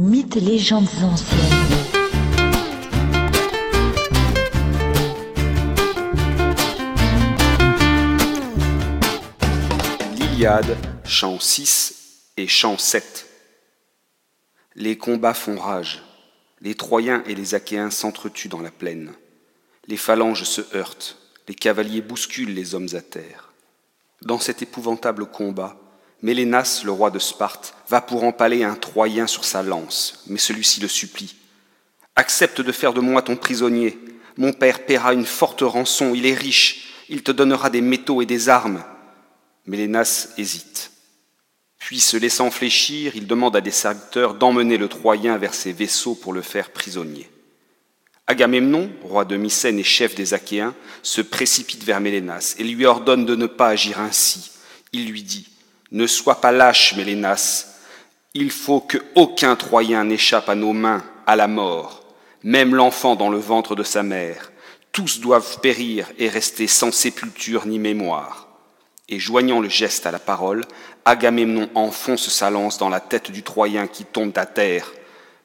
Mythes légendes anciennes. L'Iliade, chant 6 et chant 7. Les combats font rage. Les Troyens et les Achéens s'entretuent dans la plaine. Les phalanges se heurtent. Les cavaliers bousculent les hommes à terre. Dans cet épouvantable combat, Mélénas, le roi de Sparte, va pour empaler un Troyen sur sa lance, mais celui-ci le supplie. Accepte de faire de moi ton prisonnier. Mon père paiera une forte rançon, il est riche, il te donnera des métaux et des armes. Mélénas hésite. Puis, se laissant fléchir, il demande à des serviteurs d'emmener le Troyen vers ses vaisseaux pour le faire prisonnier. Agamemnon, roi de Mycène et chef des Achéens, se précipite vers Mélénas et lui ordonne de ne pas agir ainsi. Il lui dit Ne sois pas lâche, Mélénas. Il faut que aucun Troyen n'échappe à nos mains, à la mort, même l'enfant dans le ventre de sa mère. Tous doivent périr et rester sans sépulture ni mémoire. Et joignant le geste à la parole, Agamemnon enfonce sa lance dans la tête du Troyen qui tombe à terre.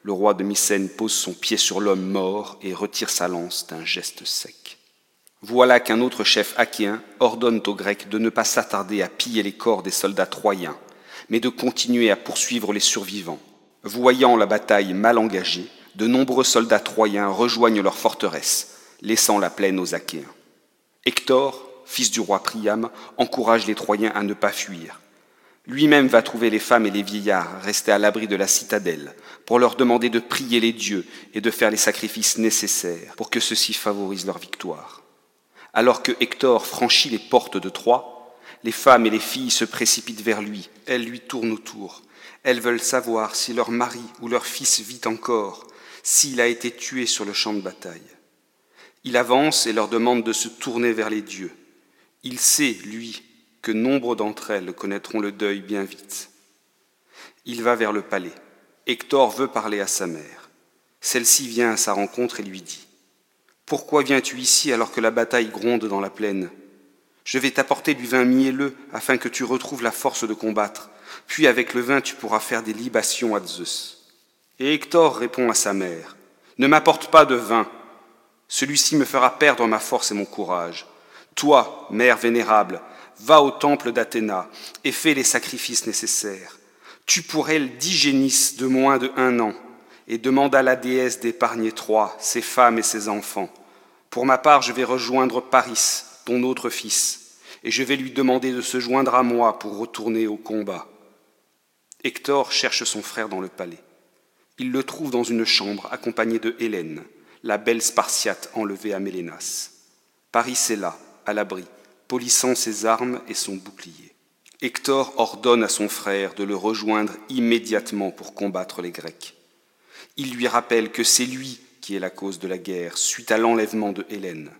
Le roi de Mycène pose son pied sur l'homme mort et retire sa lance d'un geste sec. Voilà qu'un autre chef achéen ordonne aux Grecs de ne pas s'attarder à piller les corps des soldats troyens, mais de continuer à poursuivre les survivants. Voyant la bataille mal engagée, de nombreux soldats troyens rejoignent leur forteresse, laissant la plaine aux Achéens. Hector, fils du roi Priam, encourage les Troyens à ne pas fuir. Lui-même va trouver les femmes et les vieillards restés à l'abri de la citadelle pour leur demander de prier les dieux et de faire les sacrifices nécessaires pour que ceux-ci favorisent leur victoire. Alors que Hector franchit les portes de Troie, les femmes et les filles se précipitent vers lui, elles lui tournent autour. Elles veulent savoir si leur mari ou leur fils vit encore, s'il a été tué sur le champ de bataille. Il avance et leur demande de se tourner vers les dieux. Il sait, lui, que nombre d'entre elles connaîtront le deuil bien vite. Il va vers le palais. Hector veut parler à sa mère. Celle-ci vient à sa rencontre et lui dit Pourquoi viens-tu ici alors que la bataille gronde dans la plaine? Je vais t'apporter du vin mielleux afin que tu retrouves la force de combattre. Puis avec le vin, tu pourras faire des libations à Zeus. Et Hector répond à sa mère Ne m'apporte pas de vin. Celui-ci me fera perdre ma force et mon courage. Toi, mère vénérable, va au temple d'Athéna et fais les sacrifices nécessaires. Tu pourrais le digénis de moins de un an et demande à la déesse d'épargner Troie, ses femmes et ses enfants. Pour ma part, je vais rejoindre Paris, ton autre fils, et je vais lui demander de se joindre à moi pour retourner au combat. Hector cherche son frère dans le palais. Il le trouve dans une chambre accompagné de Hélène, la belle Spartiate enlevée à Mélénas. Paris est là, à l'abri, polissant ses armes et son bouclier. Hector ordonne à son frère de le rejoindre immédiatement pour combattre les Grecs. Il lui rappelle que c'est lui qui est la cause de la guerre suite à l'enlèvement de Hélène.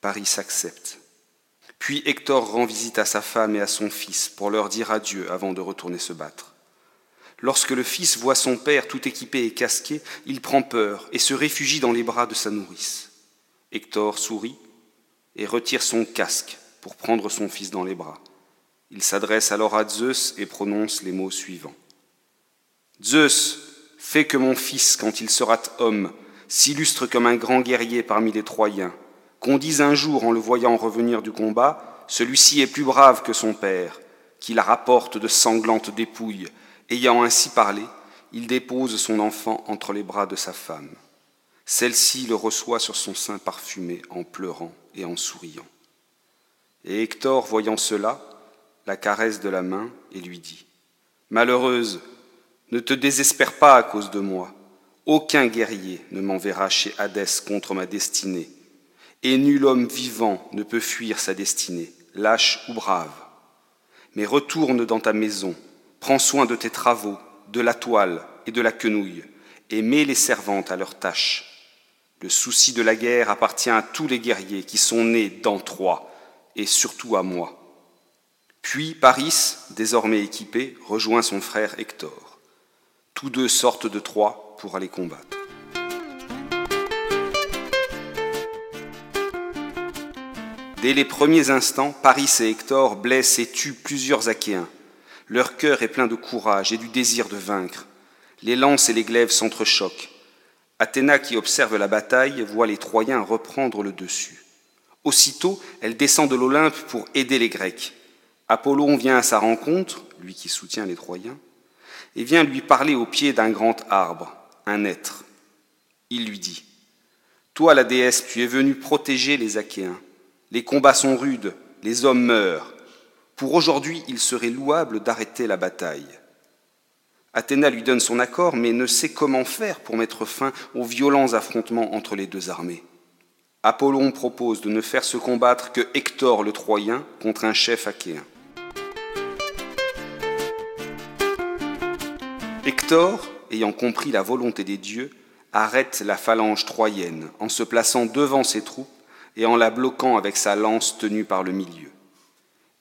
Paris s'accepte. Puis Hector rend visite à sa femme et à son fils pour leur dire adieu avant de retourner se battre. Lorsque le fils voit son père tout équipé et casqué, il prend peur et se réfugie dans les bras de sa nourrice. Hector sourit et retire son casque pour prendre son fils dans les bras. Il s'adresse alors à Zeus et prononce les mots suivants. Zeus, fais que mon fils, quand il sera homme, s'illustre comme un grand guerrier parmi les Troyens, qu'on dise un jour en le voyant revenir du combat, celui-ci est plus brave que son père, qui la rapporte de sanglantes dépouilles. Ayant ainsi parlé, il dépose son enfant entre les bras de sa femme. Celle-ci le reçoit sur son sein parfumé en pleurant et en souriant. Et Hector, voyant cela, la caresse de la main et lui dit Malheureuse, ne te désespère pas à cause de moi. Aucun guerrier ne m'enverra chez Hadès contre ma destinée, et nul homme vivant ne peut fuir sa destinée, lâche ou brave. Mais retourne dans ta maison, prends soin de tes travaux, de la toile et de la quenouille, et mets les servantes à leurs tâches. Le souci de la guerre appartient à tous les guerriers qui sont nés dans Troie, et surtout à moi. Puis Paris, désormais équipé, rejoint son frère Hector. Tous deux sortent de Troie pour aller combattre. Dès les premiers instants, Paris et Hector blessent et tuent plusieurs Achéens. Leur cœur est plein de courage et du désir de vaincre. Les lances et les glaives s'entrechoquent. Athéna, qui observe la bataille, voit les Troyens reprendre le dessus. Aussitôt, elle descend de l'Olympe pour aider les Grecs. Apollon vient à sa rencontre, lui qui soutient les Troyens, et vient lui parler au pied d'un grand arbre, un être. Il lui dit Toi, la déesse, tu es venue protéger les Achéens. Les combats sont rudes, les hommes meurent. Pour aujourd'hui, il serait louable d'arrêter la bataille. Athéna lui donne son accord, mais ne sait comment faire pour mettre fin aux violents affrontements entre les deux armées. Apollon propose de ne faire se combattre que Hector le Troyen contre un chef achéen. Hector, ayant compris la volonté des dieux, arrête la phalange troyenne en se plaçant devant ses troupes et en la bloquant avec sa lance tenue par le milieu.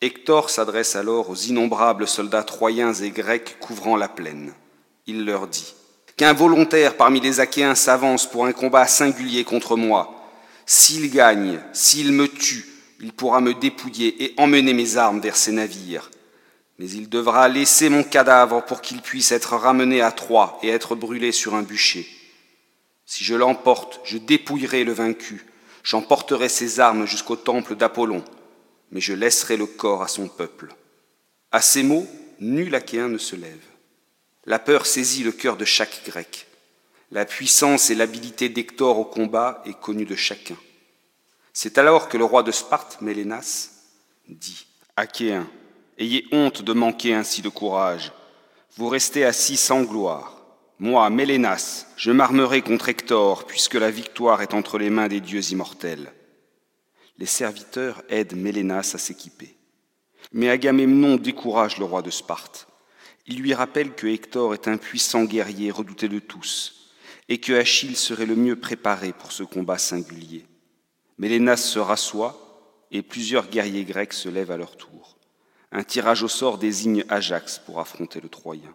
Hector s'adresse alors aux innombrables soldats troyens et grecs couvrant la plaine. Il leur dit Qu'un volontaire parmi les Achéens s'avance pour un combat singulier contre moi. S'il gagne, s'il me tue, il pourra me dépouiller et emmener mes armes vers ses navires. Mais il devra laisser mon cadavre pour qu'il puisse être ramené à Troie et être brûlé sur un bûcher. Si je l'emporte, je dépouillerai le vaincu, j'emporterai ses armes jusqu'au temple d'Apollon mais je laisserai le corps à son peuple. À ces mots, nul Achéen ne se lève. La peur saisit le cœur de chaque Grec. La puissance et l'habileté d'Hector au combat est connue de chacun. C'est alors que le roi de Sparte, Mélénas, dit Achéens, ayez honte de manquer ainsi de courage. Vous restez assis sans gloire. Moi, Mélénas, je m'armerai contre Hector, puisque la victoire est entre les mains des dieux immortels les serviteurs aident Mélénas à s'équiper. Mais Agamemnon décourage le roi de Sparte. Il lui rappelle que Hector est un puissant guerrier redouté de tous, et que Achille serait le mieux préparé pour ce combat singulier. Mélénas se rassoit, et plusieurs guerriers grecs se lèvent à leur tour. Un tirage au sort désigne Ajax pour affronter le Troyen.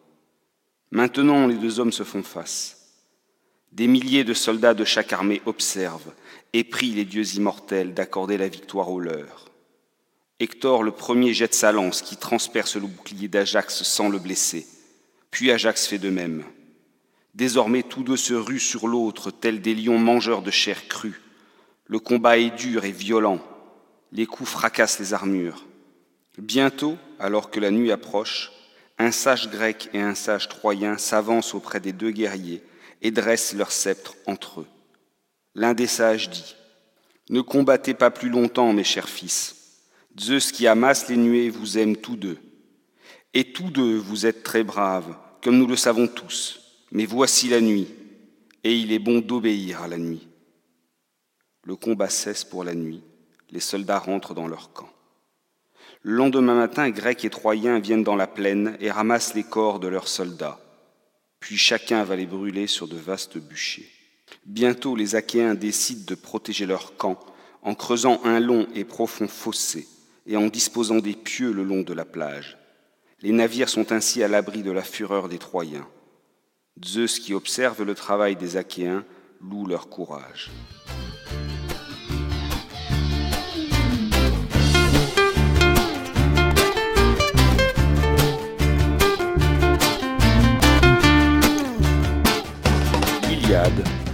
Maintenant, les deux hommes se font face. Des milliers de soldats de chaque armée observent et prient les dieux immortels d'accorder la victoire aux leurs. Hector le premier jette sa lance qui transperce le bouclier d'Ajax sans le blesser. Puis Ajax fait de même. Désormais tous deux se ruent sur l'autre tels des lions mangeurs de chair crue. Le combat est dur et violent. Les coups fracassent les armures. Bientôt, alors que la nuit approche, un sage grec et un sage troyen s'avancent auprès des deux guerriers et dressent leurs sceptres entre eux. L'un des sages dit Ne combattez pas plus longtemps, mes chers fils. Zeus qui amasse les nuées vous aime tous deux. Et tous deux vous êtes très braves, comme nous le savons tous. Mais voici la nuit, et il est bon d'obéir à la nuit. Le combat cesse pour la nuit, les soldats rentrent dans leur camp. Le lendemain matin, Grecs et Troyens viennent dans la plaine et ramassent les corps de leurs soldats puis chacun va les brûler sur de vastes bûchers. Bientôt les Achéens décident de protéger leur camp en creusant un long et profond fossé et en disposant des pieux le long de la plage. Les navires sont ainsi à l'abri de la fureur des Troyens. Zeus qui observe le travail des Achéens loue leur courage.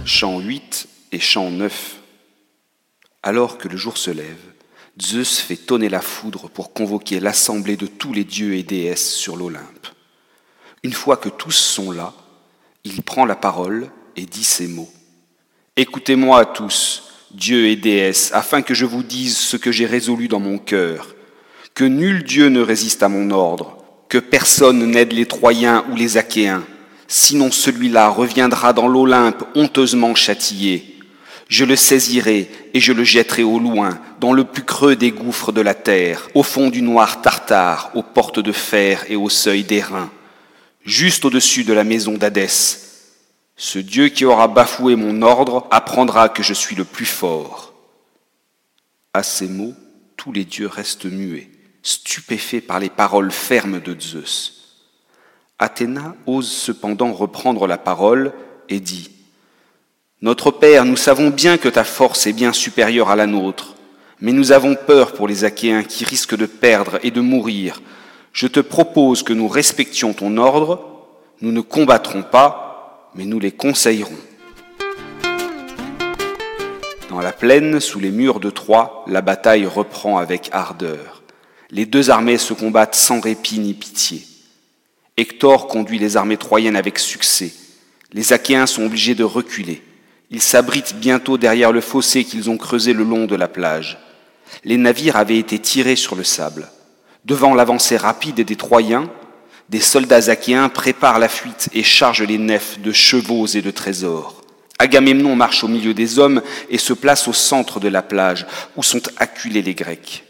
Chant 8 et chant 9. Alors que le jour se lève, Zeus fait tonner la foudre pour convoquer l'assemblée de tous les dieux et déesses sur l'Olympe. Une fois que tous sont là, il prend la parole et dit ces mots. Écoutez-moi tous, dieux et déesses, afin que je vous dise ce que j'ai résolu dans mon cœur, que nul dieu ne résiste à mon ordre, que personne n'aide les Troyens ou les Achéens, sinon celui-là reviendra dans l'Olympe honteusement châtié. Je le saisirai et je le jetterai au loin, dans le plus creux des gouffres de la terre, au fond du noir tartare, aux portes de fer et au seuil d'airain, juste au-dessus de la maison d'Hadès. Ce Dieu qui aura bafoué mon ordre apprendra que je suis le plus fort. À ces mots, tous les dieux restent muets, stupéfaits par les paroles fermes de Zeus. Athéna ose cependant reprendre la parole et dit Notre Père, nous savons bien que ta force est bien supérieure à la nôtre, mais nous avons peur pour les Achéens qui risquent de perdre et de mourir. Je te propose que nous respections ton ordre, Nous ne combattrons pas, mais nous les conseillerons. Dans la plaine, sous les murs de Troie, la bataille reprend avec ardeur. Les deux armées se combattent sans répit ni pitié. Hector conduit les armées troyennes avec succès. Les Achéens sont obligés de reculer. Ils s'abritent bientôt derrière le fossé qu'ils ont creusé le long de la plage. Les navires avaient été tirés sur le sable. Devant l'avancée rapide des Troyens, des soldats achéens préparent la fuite et chargent les nefs de chevaux et de trésors. Agamemnon marche au milieu des hommes et se place au centre de la plage, où sont acculés les Grecs.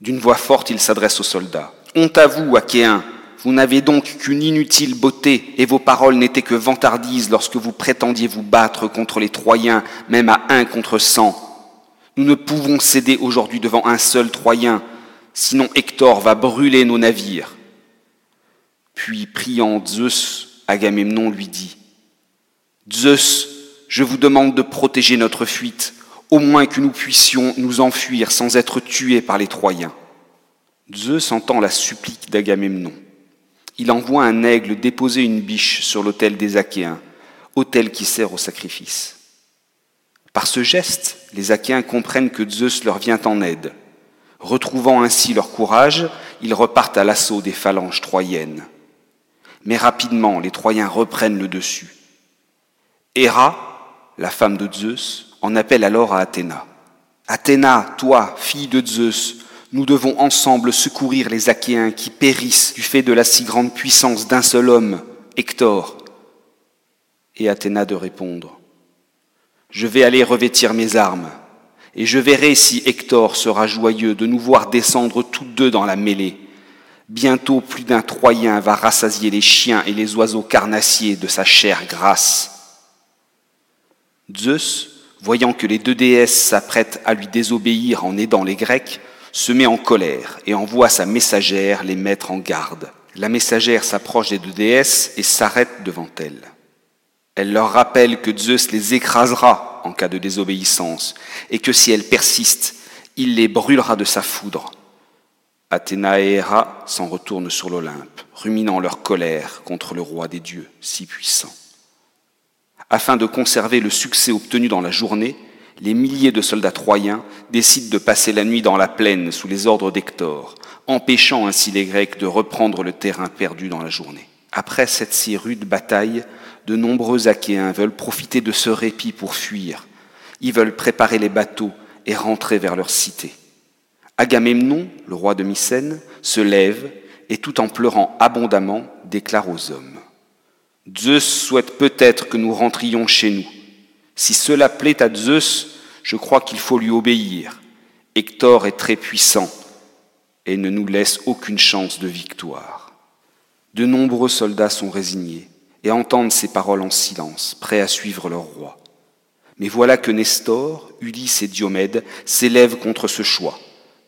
D'une voix forte, il s'adresse aux soldats. Honte à vous, Achéens, vous n'avez donc qu'une inutile beauté, et vos paroles n'étaient que vantardises lorsque vous prétendiez vous battre contre les Troyens, même à un contre cent. Nous ne pouvons céder aujourd'hui devant un seul Troyen, sinon Hector va brûler nos navires. Puis, priant Zeus, Agamemnon lui dit, Zeus, je vous demande de protéger notre fuite, au moins que nous puissions nous enfuir sans être tués par les Troyens. Zeus entend la supplique d'Agamemnon. Il envoie un aigle déposer une biche sur l'autel des Achéens, autel qui sert au sacrifice. Par ce geste, les Achéens comprennent que Zeus leur vient en aide. Retrouvant ainsi leur courage, ils repartent à l'assaut des phalanges troyennes. Mais rapidement, les Troyens reprennent le dessus. Héra, la femme de Zeus, en appelle alors à Athéna. Athéna, toi, fille de Zeus, nous devons ensemble secourir les Achéens qui périssent du fait de la si grande puissance d'un seul homme, Hector. Et Athéna de répondre, Je vais aller revêtir mes armes, et je verrai si Hector sera joyeux de nous voir descendre tous deux dans la mêlée. Bientôt plus d'un Troyen va rassasier les chiens et les oiseaux carnassiers de sa chair grasse. Zeus, voyant que les deux déesses s'apprêtent à lui désobéir en aidant les Grecs, se met en colère et envoie sa messagère les mettre en garde. La messagère s'approche des deux déesses et s'arrête devant elles. Elle leur rappelle que Zeus les écrasera en cas de désobéissance et que si elles persistent, il les brûlera de sa foudre. Athéna et Héra s'en retournent sur l'Olympe, ruminant leur colère contre le roi des dieux si puissant. Afin de conserver le succès obtenu dans la journée, les milliers de soldats troyens décident de passer la nuit dans la plaine sous les ordres d'Hector, empêchant ainsi les Grecs de reprendre le terrain perdu dans la journée. Après cette si rude bataille, de nombreux Achéens veulent profiter de ce répit pour fuir. Ils veulent préparer les bateaux et rentrer vers leur cité. Agamemnon, le roi de Mycène, se lève et tout en pleurant abondamment déclare aux hommes Zeus souhaite peut-être que nous rentrions chez nous. Si cela plaît à Zeus, je crois qu'il faut lui obéir. Hector est très puissant et ne nous laisse aucune chance de victoire. De nombreux soldats sont résignés et entendent ces paroles en silence, prêts à suivre leur roi. Mais voilà que Nestor, Ulysse et Diomède s'élèvent contre ce choix.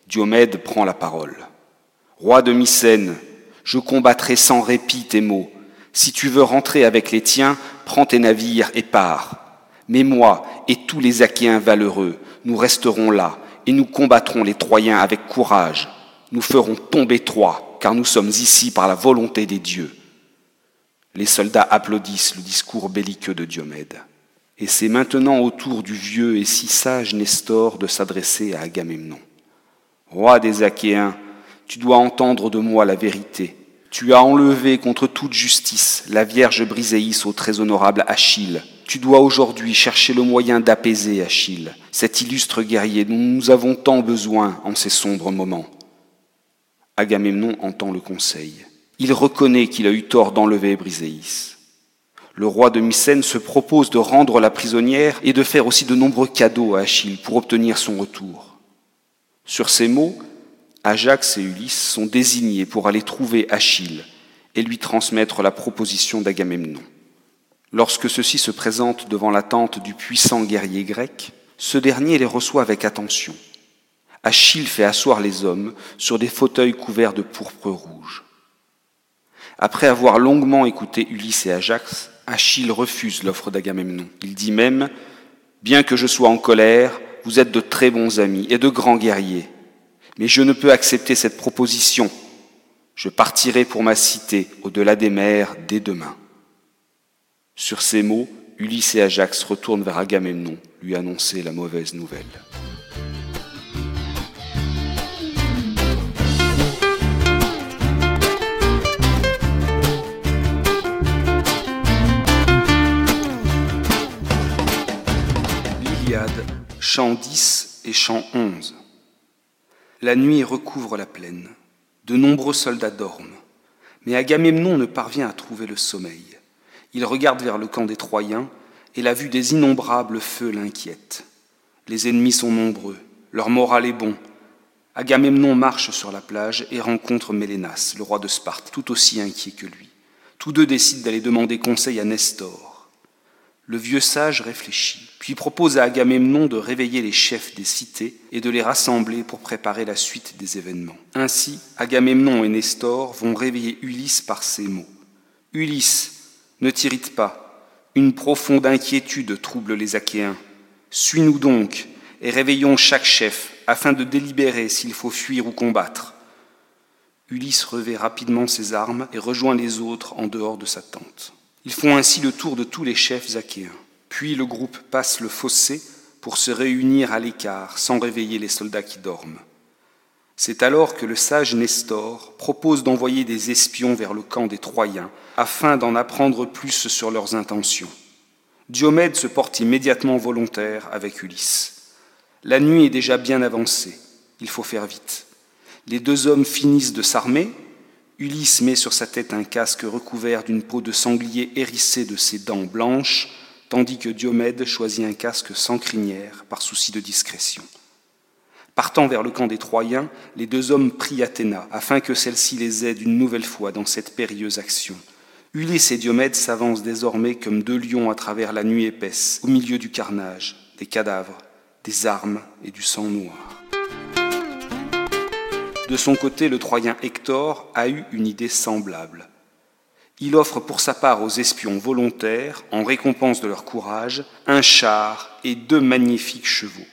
Diomède prend la parole. Roi de Mycène, je combattrai sans répit tes mots si tu veux rentrer avec les tiens, prends tes navires et pars. Mais moi et tous les Achéens valeureux, nous resterons là et nous combattrons les Troyens avec courage. Nous ferons tomber Troie, car nous sommes ici par la volonté des dieux. Les soldats applaudissent le discours belliqueux de Diomède. Et c'est maintenant au tour du vieux et si sage Nestor de s'adresser à Agamemnon. Roi des Achéens, tu dois entendre de moi la vérité. Tu as enlevé contre toute justice la Vierge Briséis au très honorable Achille. Tu dois aujourd'hui chercher le moyen d'apaiser Achille, cet illustre guerrier dont nous avons tant besoin en ces sombres moments. Agamemnon entend le conseil. Il reconnaît qu'il a eu tort d'enlever Briséis. Le roi de Mycène se propose de rendre la prisonnière et de faire aussi de nombreux cadeaux à Achille pour obtenir son retour. Sur ces mots, Ajax et Ulysse sont désignés pour aller trouver Achille et lui transmettre la proposition d'Agamemnon. Lorsque ceux-ci se présentent devant la tente du puissant guerrier grec, ce dernier les reçoit avec attention. Achille fait asseoir les hommes sur des fauteuils couverts de pourpre rouge. Après avoir longuement écouté Ulysse et Ajax, Achille refuse l'offre d'Agamemnon. Il dit même Bien que je sois en colère, vous êtes de très bons amis et de grands guerriers. Mais je ne peux accepter cette proposition. Je partirai pour ma cité au-delà des mers dès demain. Sur ces mots, Ulysse et Ajax retournent vers Agamemnon lui annoncer la mauvaise nouvelle. L'Iliade, chant 10 et chant 11. La nuit recouvre la plaine. De nombreux soldats dorment. Mais Agamemnon ne parvient à trouver le sommeil. Il regarde vers le camp des Troyens et la vue des innombrables feux l'inquiète. Les ennemis sont nombreux, leur moral est bon. Agamemnon marche sur la plage et rencontre Mélénas, le roi de Sparte, tout aussi inquiet que lui. Tous deux décident d'aller demander conseil à Nestor. Le vieux sage réfléchit, puis propose à Agamemnon de réveiller les chefs des cités et de les rassembler pour préparer la suite des événements. Ainsi, Agamemnon et Nestor vont réveiller Ulysse par ces mots. Ulysse, ne t'irrite pas, une profonde inquiétude trouble les Achéens. Suis-nous donc et réveillons chaque chef afin de délibérer s'il faut fuir ou combattre. Ulysse revêt rapidement ses armes et rejoint les autres en dehors de sa tente. Ils font ainsi le tour de tous les chefs achéens. Puis le groupe passe le fossé pour se réunir à l'écart sans réveiller les soldats qui dorment. C'est alors que le sage Nestor propose d'envoyer des espions vers le camp des Troyens afin d'en apprendre plus sur leurs intentions. Diomède se porte immédiatement volontaire avec Ulysse. La nuit est déjà bien avancée, il faut faire vite. Les deux hommes finissent de s'armer, Ulysse met sur sa tête un casque recouvert d'une peau de sanglier hérissée de ses dents blanches, tandis que Diomède choisit un casque sans crinière par souci de discrétion. Partant vers le camp des Troyens, les deux hommes prient Athéna afin que celle-ci les aide une nouvelle fois dans cette périlleuse action. Ulysse et Diomède s'avancent désormais comme deux lions à travers la nuit épaisse, au milieu du carnage, des cadavres, des armes et du sang noir. De son côté, le Troyen Hector a eu une idée semblable. Il offre pour sa part aux espions volontaires, en récompense de leur courage, un char et deux magnifiques chevaux.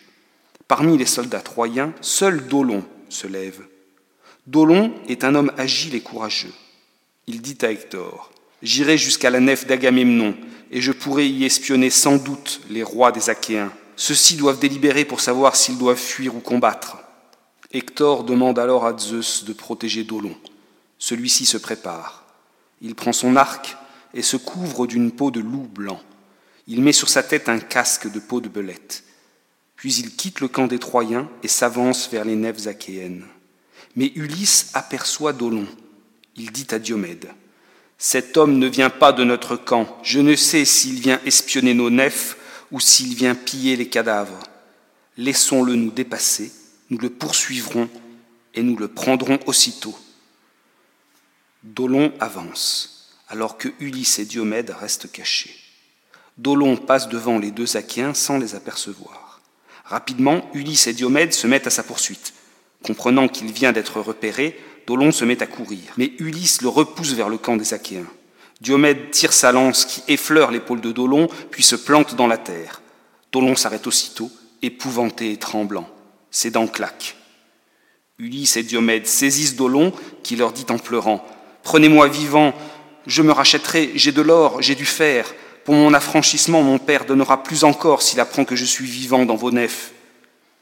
Parmi les soldats troyens, seul Dolon se lève. Dolon est un homme agile et courageux. Il dit à Hector J'irai jusqu'à la nef d'Agamemnon, et je pourrai y espionner sans doute les rois des Achéens. Ceux-ci doivent délibérer pour savoir s'ils doivent fuir ou combattre. Hector demande alors à Zeus de protéger Dolon. Celui-ci se prépare. Il prend son arc et se couvre d'une peau de loup blanc. Il met sur sa tête un casque de peau de belette. Puis il quitte le camp des Troyens et s'avance vers les nefs achéennes. Mais Ulysse aperçoit Dolon. Il dit à Diomède Cet homme ne vient pas de notre camp. Je ne sais s'il vient espionner nos nefs ou s'il vient piller les cadavres. Laissons-le nous dépasser, nous le poursuivrons et nous le prendrons aussitôt. Dolon avance, alors que Ulysse et Diomède restent cachés. Dolon passe devant les deux Achéens sans les apercevoir. Rapidement, Ulysse et Diomède se mettent à sa poursuite. Comprenant qu'il vient d'être repéré, Dolon se met à courir. Mais Ulysse le repousse vers le camp des Achéens. Diomède tire sa lance qui effleure l'épaule de Dolon, puis se plante dans la terre. Dolon s'arrête aussitôt, épouvanté et tremblant. Ses dents claquent. Ulysse et Diomède saisissent Dolon, qui leur dit en pleurant Prenez-moi vivant, je me rachèterai, j'ai de l'or, j'ai du fer. Pour mon affranchissement, mon père donnera plus encore s'il apprend que je suis vivant dans vos nefs.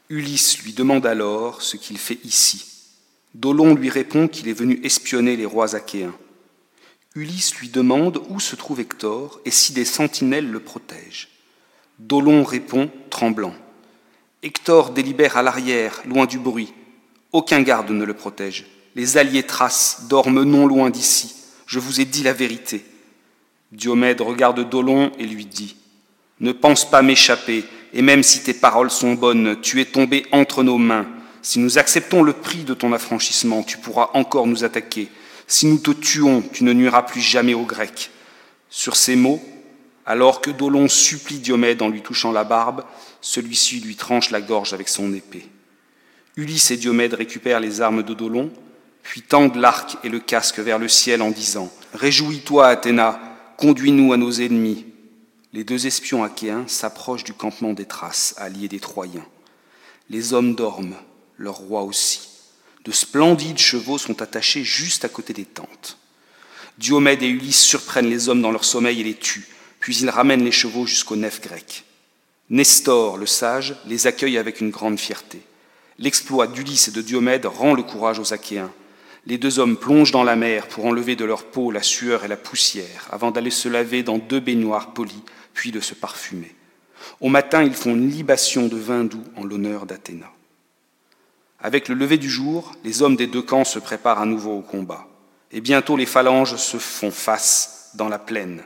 Ulysse lui demande alors ce qu'il fait ici. Dolon lui répond qu'il est venu espionner les rois achéens. Ulysse lui demande où se trouve Hector et si des sentinelles le protègent. Dolon répond, tremblant. Hector délibère à l'arrière, loin du bruit. Aucun garde ne le protège. Les alliés Thraces dorment non loin d'ici. Je vous ai dit la vérité. Diomède regarde Dolon et lui dit Ne pense pas m'échapper, et même si tes paroles sont bonnes, tu es tombé entre nos mains. Si nous acceptons le prix de ton affranchissement, tu pourras encore nous attaquer. Si nous te tuons, tu ne nuiras plus jamais aux Grecs. Sur ces mots, alors que Dolon supplie Diomède en lui touchant la barbe, celui-ci lui tranche la gorge avec son épée. Ulysse et Diomède récupèrent les armes de Dolon, puis tendent l'arc et le casque vers le ciel en disant Réjouis-toi, Athéna, Conduis-nous à nos ennemis. Les deux espions achéens s'approchent du campement des Thraces, alliés des Troyens. Les hommes dorment, leur roi aussi. De splendides chevaux sont attachés juste à côté des tentes. Diomède et Ulysse surprennent les hommes dans leur sommeil et les tuent, puis ils ramènent les chevaux jusqu'aux nefs grecques. Nestor, le sage, les accueille avec une grande fierté. L'exploit d'Ulysse et de Diomède rend le courage aux Achéens. Les deux hommes plongent dans la mer pour enlever de leur peau la sueur et la poussière, avant d'aller se laver dans deux baignoires polies, puis de se parfumer. Au matin, ils font une libation de vin doux en l'honneur d'Athéna. Avec le lever du jour, les hommes des deux camps se préparent à nouveau au combat. Et bientôt les phalanges se font face dans la plaine.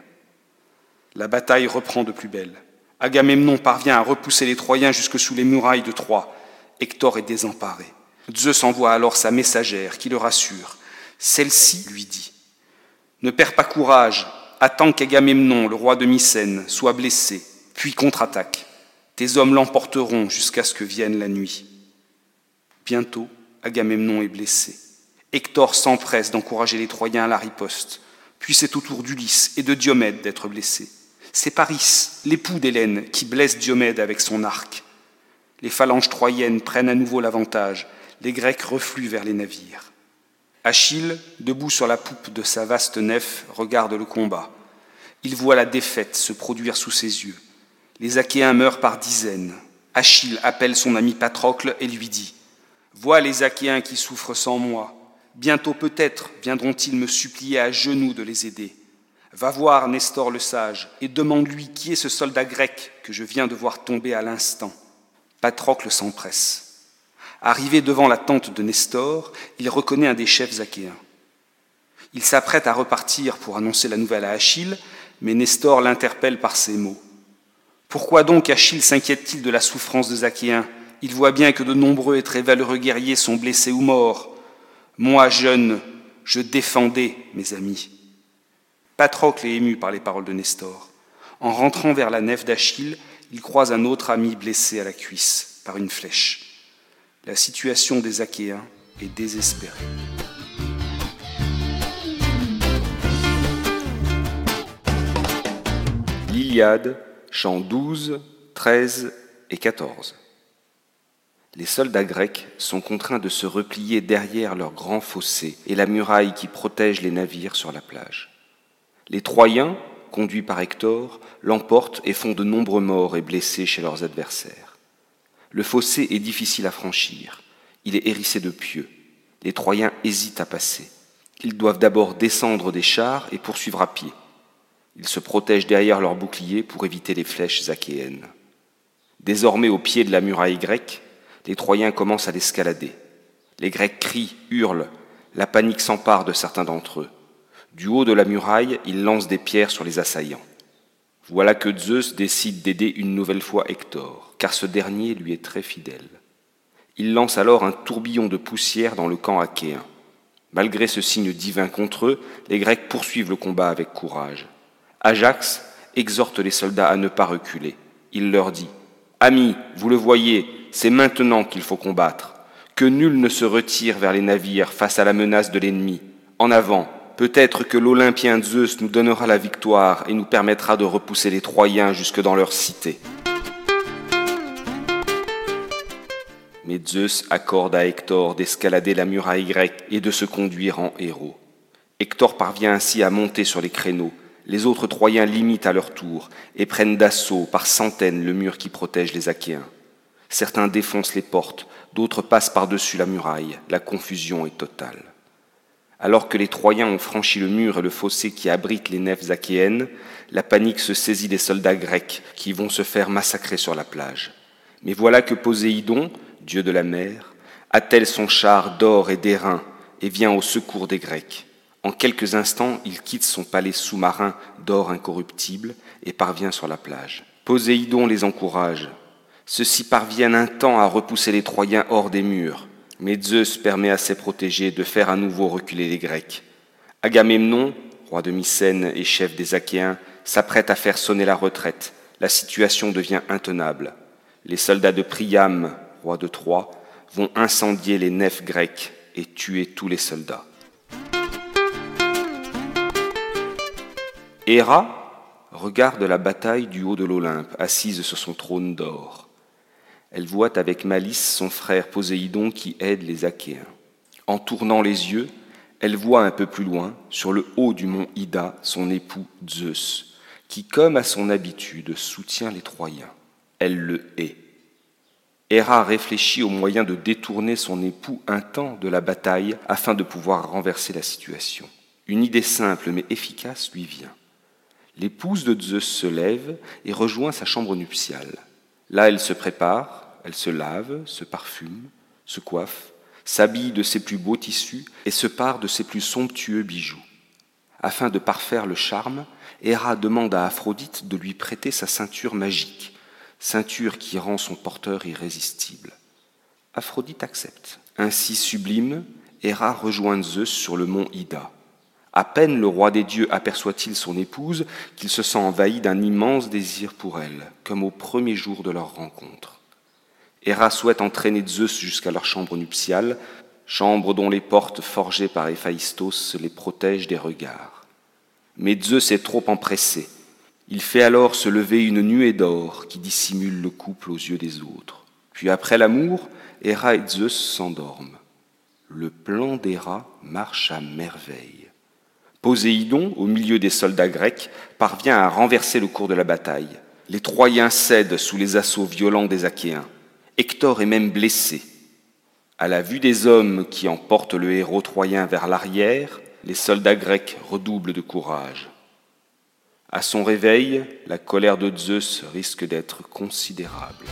La bataille reprend de plus belle. Agamemnon parvient à repousser les Troyens jusque sous les murailles de Troie. Hector est désemparé. Zeus envoie alors sa messagère qui le rassure. Celle-ci lui dit Ne perds pas courage, attends qu'Agamemnon, le roi de Mycène, soit blessé, puis contre-attaque. Tes hommes l'emporteront jusqu'à ce que vienne la nuit. Bientôt, Agamemnon est blessé. Hector s'empresse d'encourager les Troyens à la riposte. Puis c'est au tour d'Ulysse et de Diomède d'être blessés. C'est Paris, l'époux d'Hélène, qui blesse Diomède avec son arc. Les phalanges troyennes prennent à nouveau l'avantage. Les Grecs refluent vers les navires. Achille, debout sur la poupe de sa vaste nef, regarde le combat. Il voit la défaite se produire sous ses yeux. Les Achéens meurent par dizaines. Achille appelle son ami Patrocle et lui dit Vois les Achéens qui souffrent sans moi. Bientôt peut-être viendront-ils me supplier à genoux de les aider. Va voir Nestor le sage et demande-lui qui est ce soldat grec que je viens de voir tomber à l'instant. Patrocle s'empresse. Arrivé devant la tente de Nestor, il reconnaît un des chefs achéens. Il s'apprête à repartir pour annoncer la nouvelle à Achille, mais Nestor l'interpelle par ces mots. Pourquoi donc Achille s'inquiète-t-il de la souffrance des Achéens? Il voit bien que de nombreux et très valeureux guerriers sont blessés ou morts. Moi, jeune, je défendais mes amis. Patrocle est ému par les paroles de Nestor. En rentrant vers la nef d'Achille, il croise un autre ami blessé à la cuisse par une flèche. La situation des Achéens est désespérée. L'Iliade, chants 12, 13 et 14 les soldats grecs sont contraints de se replier derrière leur grand fossé et la muraille qui protège les navires sur la plage. Les Troyens, conduits par Hector, l'emportent et font de nombreux morts et blessés chez leurs adversaires. Le fossé est difficile à franchir, il est hérissé de pieux. Les Troyens hésitent à passer. Ils doivent d'abord descendre des chars et poursuivre à pied. Ils se protègent derrière leurs boucliers pour éviter les flèches achéennes. Désormais au pied de la muraille grecque, les Troyens commencent à l'escalader. Les Grecs crient, hurlent, la panique s'empare de certains d'entre eux. Du haut de la muraille, ils lancent des pierres sur les assaillants. Voilà que Zeus décide d'aider une nouvelle fois Hector, car ce dernier lui est très fidèle. Il lance alors un tourbillon de poussière dans le camp achéen. Malgré ce signe divin contre eux, les Grecs poursuivent le combat avec courage. Ajax exhorte les soldats à ne pas reculer. Il leur dit Amis, vous le voyez, c'est maintenant qu'il faut combattre. Que nul ne se retire vers les navires face à la menace de l'ennemi. En avant, peut-être que l'Olympien Zeus nous donnera la victoire et nous permettra de repousser les Troyens jusque dans leur cité. Mais Zeus accorde à Hector d'escalader la muraille grecque et de se conduire en héros. Hector parvient ainsi à monter sur les créneaux. Les autres Troyens limitent à leur tour et prennent d'assaut par centaines le mur qui protège les Achéens. Certains défoncent les portes, d'autres passent par-dessus la muraille. La confusion est totale. Alors que les Troyens ont franchi le mur et le fossé qui abrite les nefs achéennes, la panique se saisit des soldats grecs qui vont se faire massacrer sur la plage. Mais voilà que Poséidon, dieu de la mer, attelle son char d'or et d'airain et vient au secours des Grecs. En quelques instants, il quitte son palais sous-marin d'or incorruptible et parvient sur la plage. Poséidon les encourage. Ceux-ci parviennent un temps à repousser les Troyens hors des murs, mais Zeus permet à ses protégés de faire à nouveau reculer les Grecs. Agamemnon, roi de Mycène et chef des Achéens, s'apprête à faire sonner la retraite. La situation devient intenable. Les soldats de Priam, roi de Troie, vont incendier les nefs grecques et tuer tous les soldats. Héra regarde la bataille du haut de l'Olympe, assise sur son trône d'or. Elle voit avec malice son frère Poséidon qui aide les Achéens. En tournant les yeux, elle voit un peu plus loin, sur le haut du mont Ida, son époux Zeus, qui, comme à son habitude, soutient les Troyens. Elle le hait. Héra réfléchit au moyen de détourner son époux un temps de la bataille afin de pouvoir renverser la situation. Une idée simple mais efficace lui vient. L'épouse de Zeus se lève et rejoint sa chambre nuptiale. Là, elle se prépare, elle se lave, se parfume, se coiffe, s'habille de ses plus beaux tissus et se pare de ses plus somptueux bijoux. Afin de parfaire le charme, Héra demande à Aphrodite de lui prêter sa ceinture magique, ceinture qui rend son porteur irrésistible. Aphrodite accepte. Ainsi sublime, Héra rejoint Zeus sur le mont Ida. À peine le roi des dieux aperçoit-il son épouse qu'il se sent envahi d'un immense désir pour elle, comme au premier jour de leur rencontre. Héra souhaite entraîner Zeus jusqu'à leur chambre nuptiale, chambre dont les portes forgées par Héphaïstos les protègent des regards. Mais Zeus est trop empressé. Il fait alors se lever une nuée d'or qui dissimule le couple aux yeux des autres. Puis après l'amour, Héra et Zeus s'endorment. Le plan d'Héra marche à merveille. Poséidon, au milieu des soldats grecs, parvient à renverser le cours de la bataille. Les Troyens cèdent sous les assauts violents des Achéens. Hector est même blessé. À la vue des hommes qui emportent le héros troyen vers l'arrière, les soldats grecs redoublent de courage. À son réveil, la colère de Zeus risque d'être considérable.